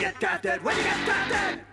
get drafted. When you get drafted.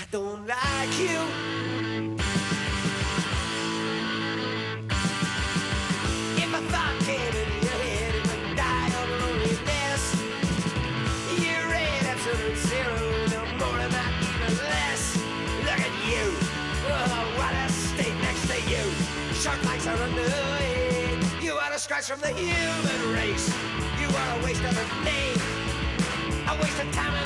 I don't like you. If thought came your head, it would die of loneliness. You're zero, no more and not even less. Look at you, oh, what a state next to you. You are a scratch from the human race. You are a waste of a name, a waste of time.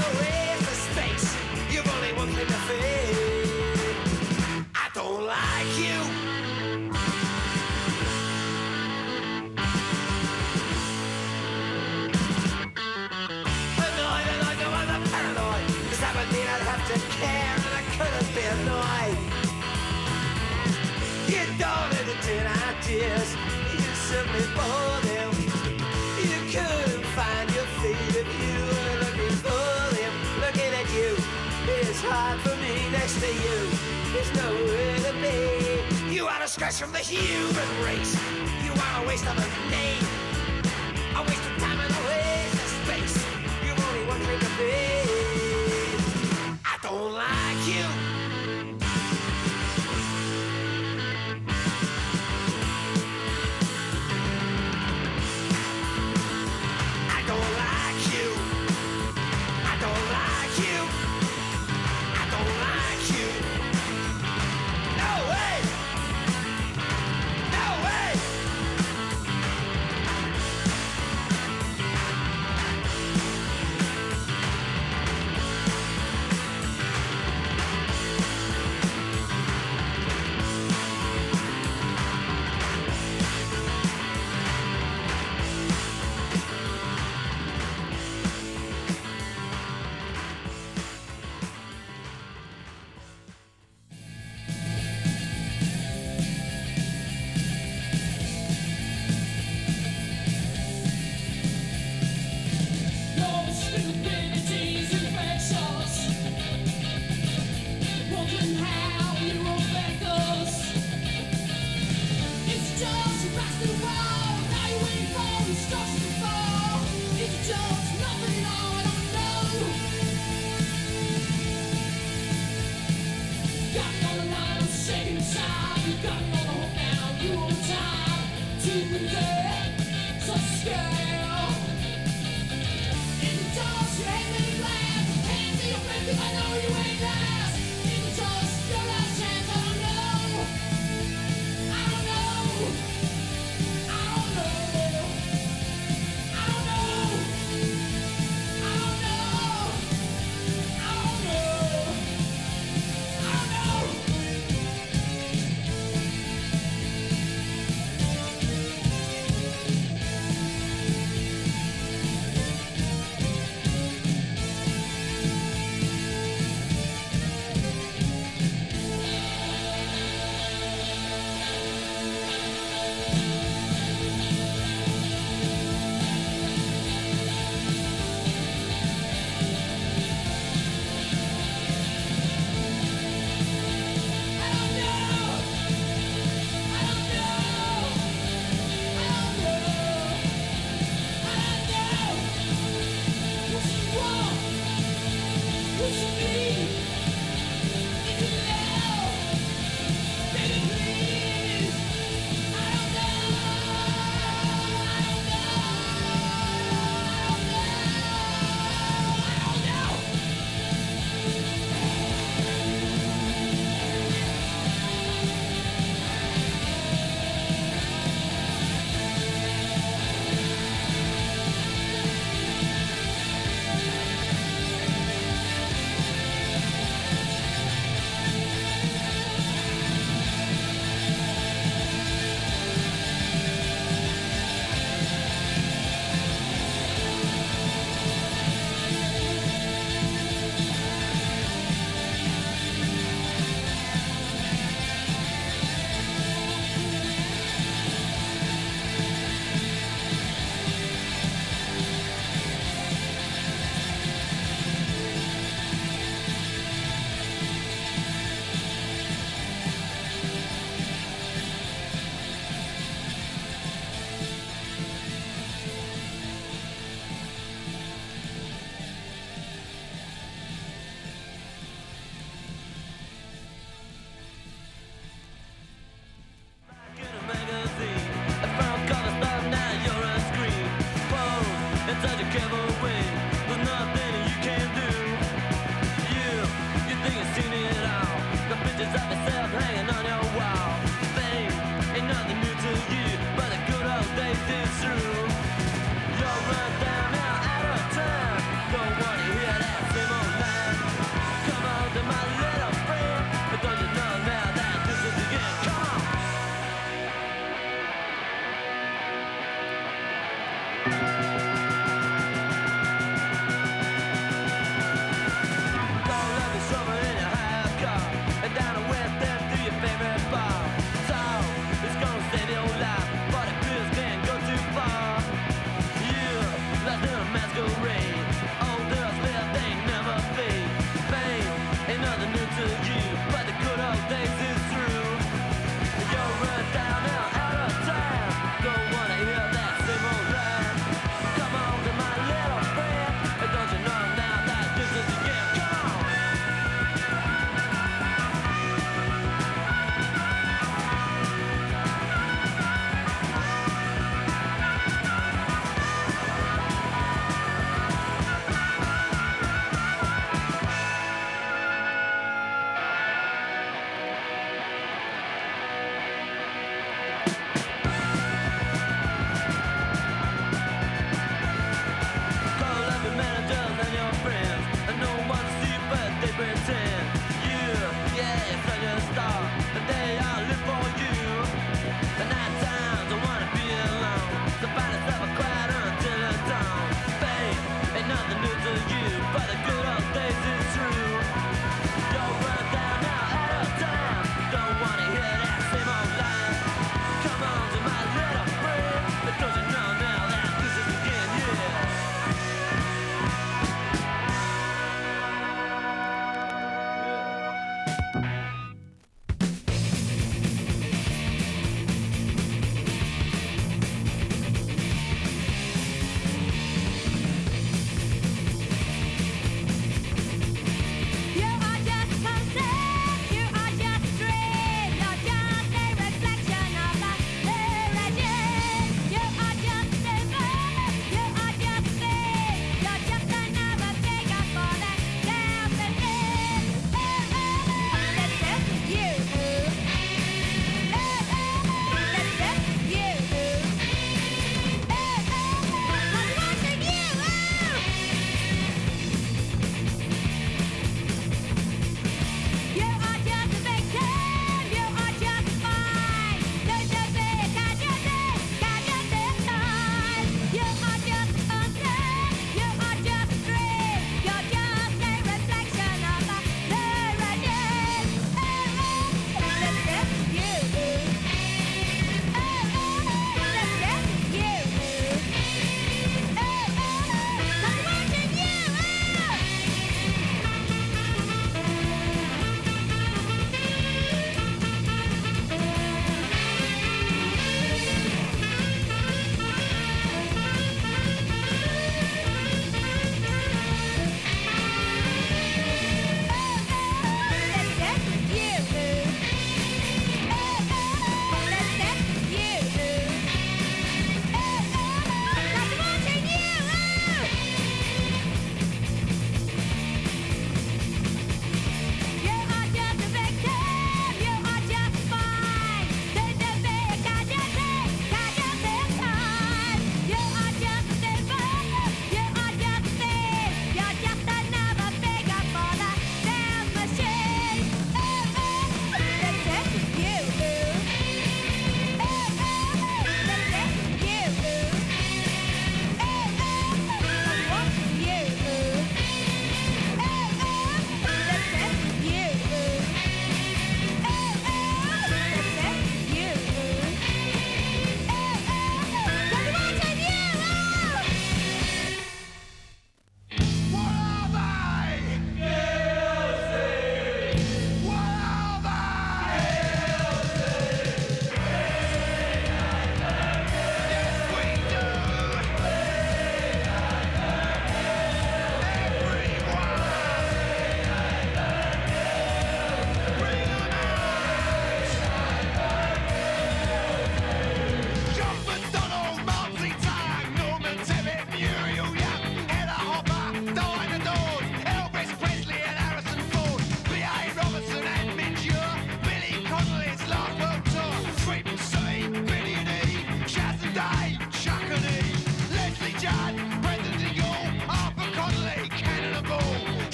from the human race. You are a waste of a name.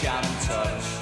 Reach and touch.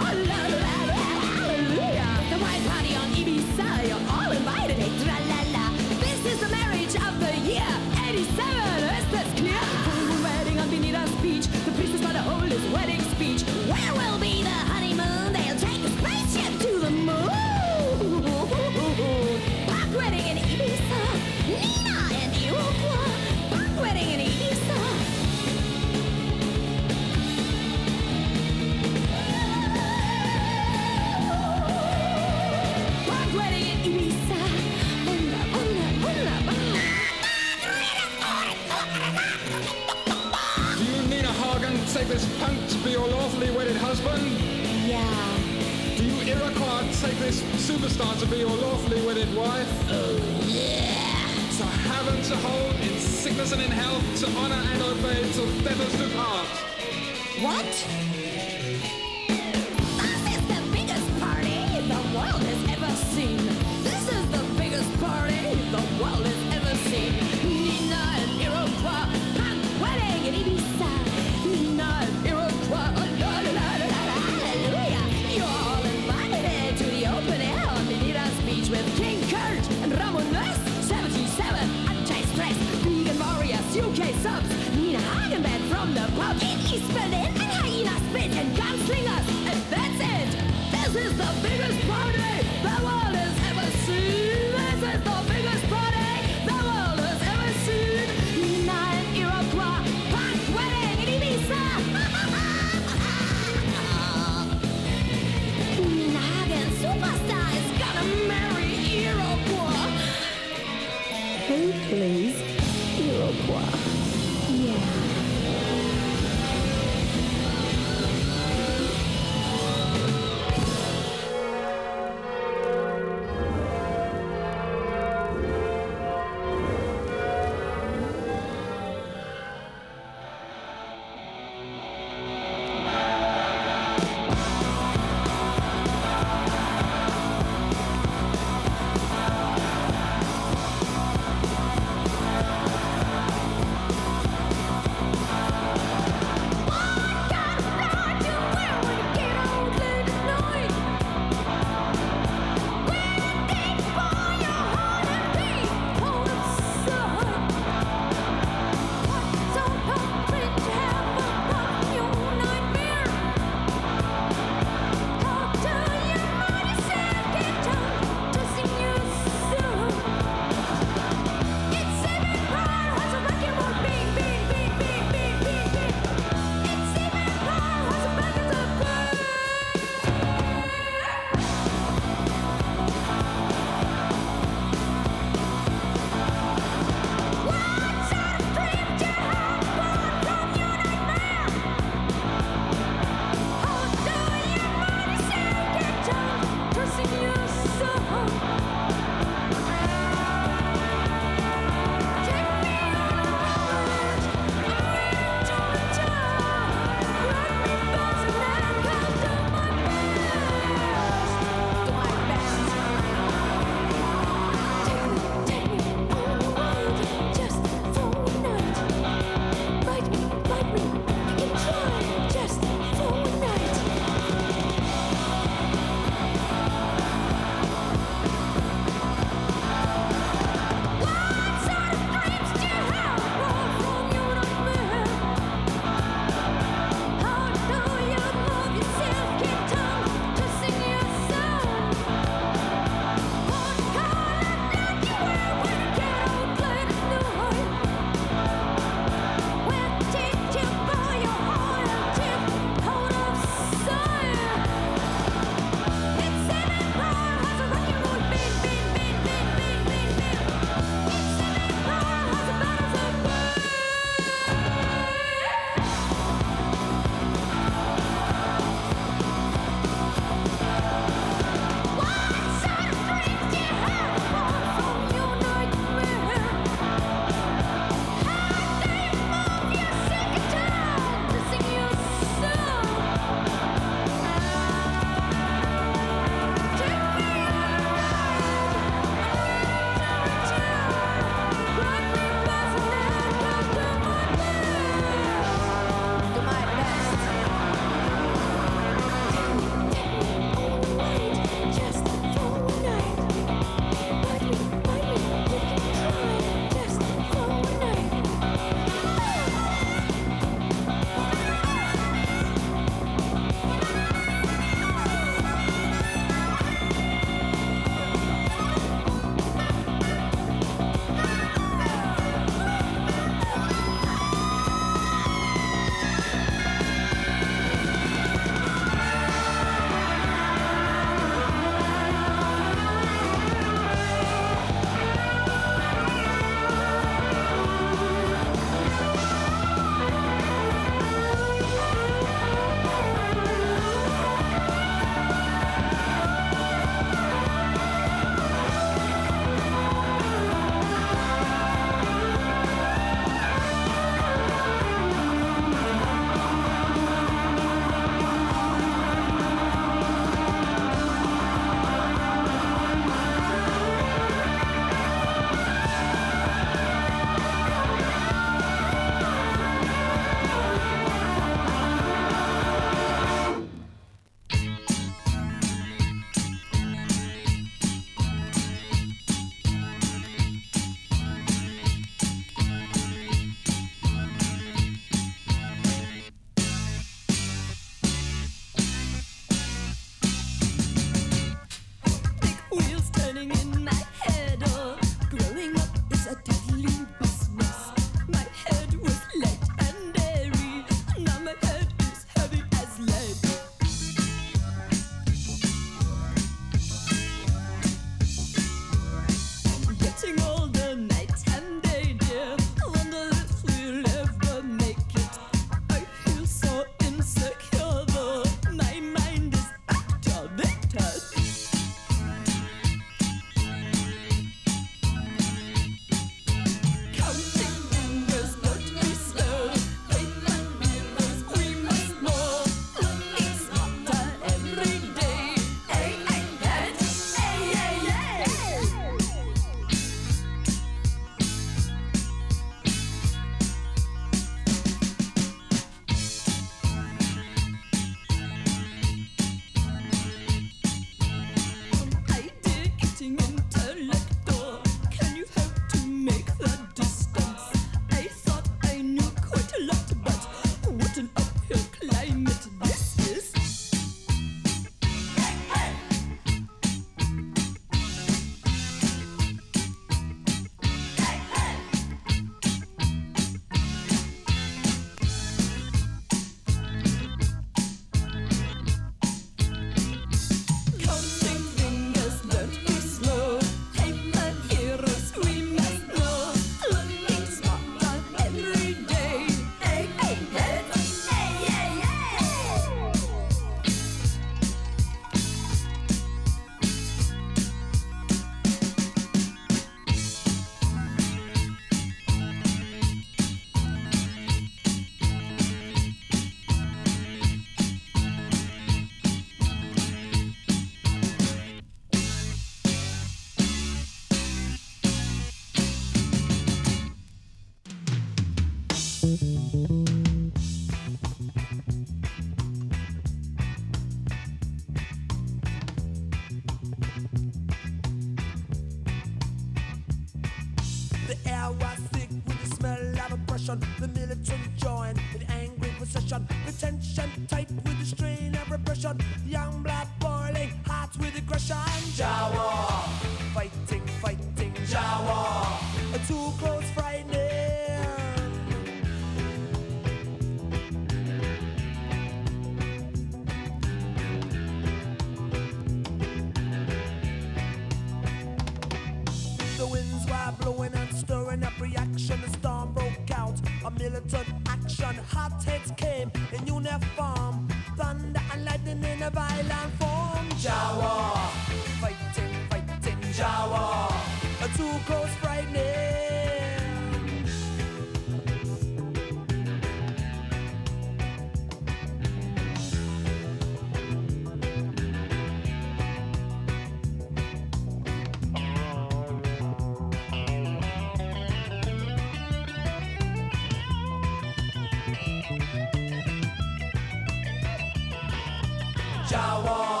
Jah war,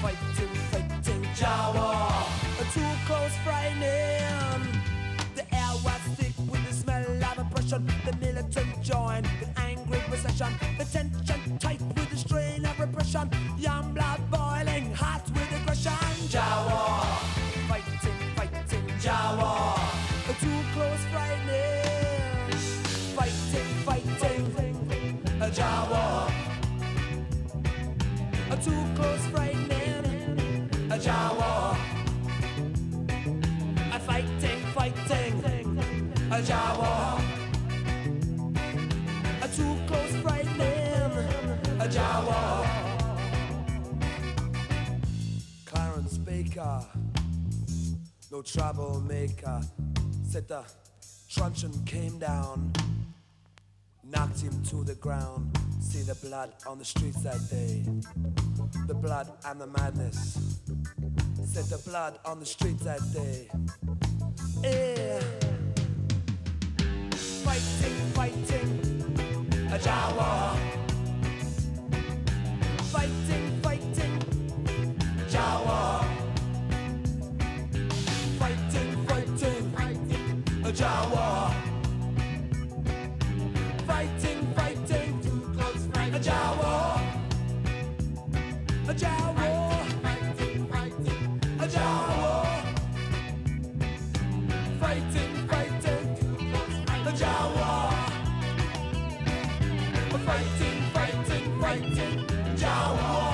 fighting, fighting, Jah war. Too close, frightening. The air was thick with the smell of oppression. The militant joined in angry procession. The tension tight with the strain of repression. Young blood a Jah war. A too close frightening a Jah war. Clarence Baker, no troublemaker. Said the truncheon came down knocked him to the ground. See the blood on the streets that day. The blood and the madness. Said the blood on the streets that day. Yeah. Fighting, fighting, a Jah war. Fighting, fighting, Jah war. Fighting, fighting, a Jah war fighting, fighting, too close, fighting. A Jah war, a Jah war, fighting, fighting, Jah war, fighting,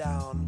Down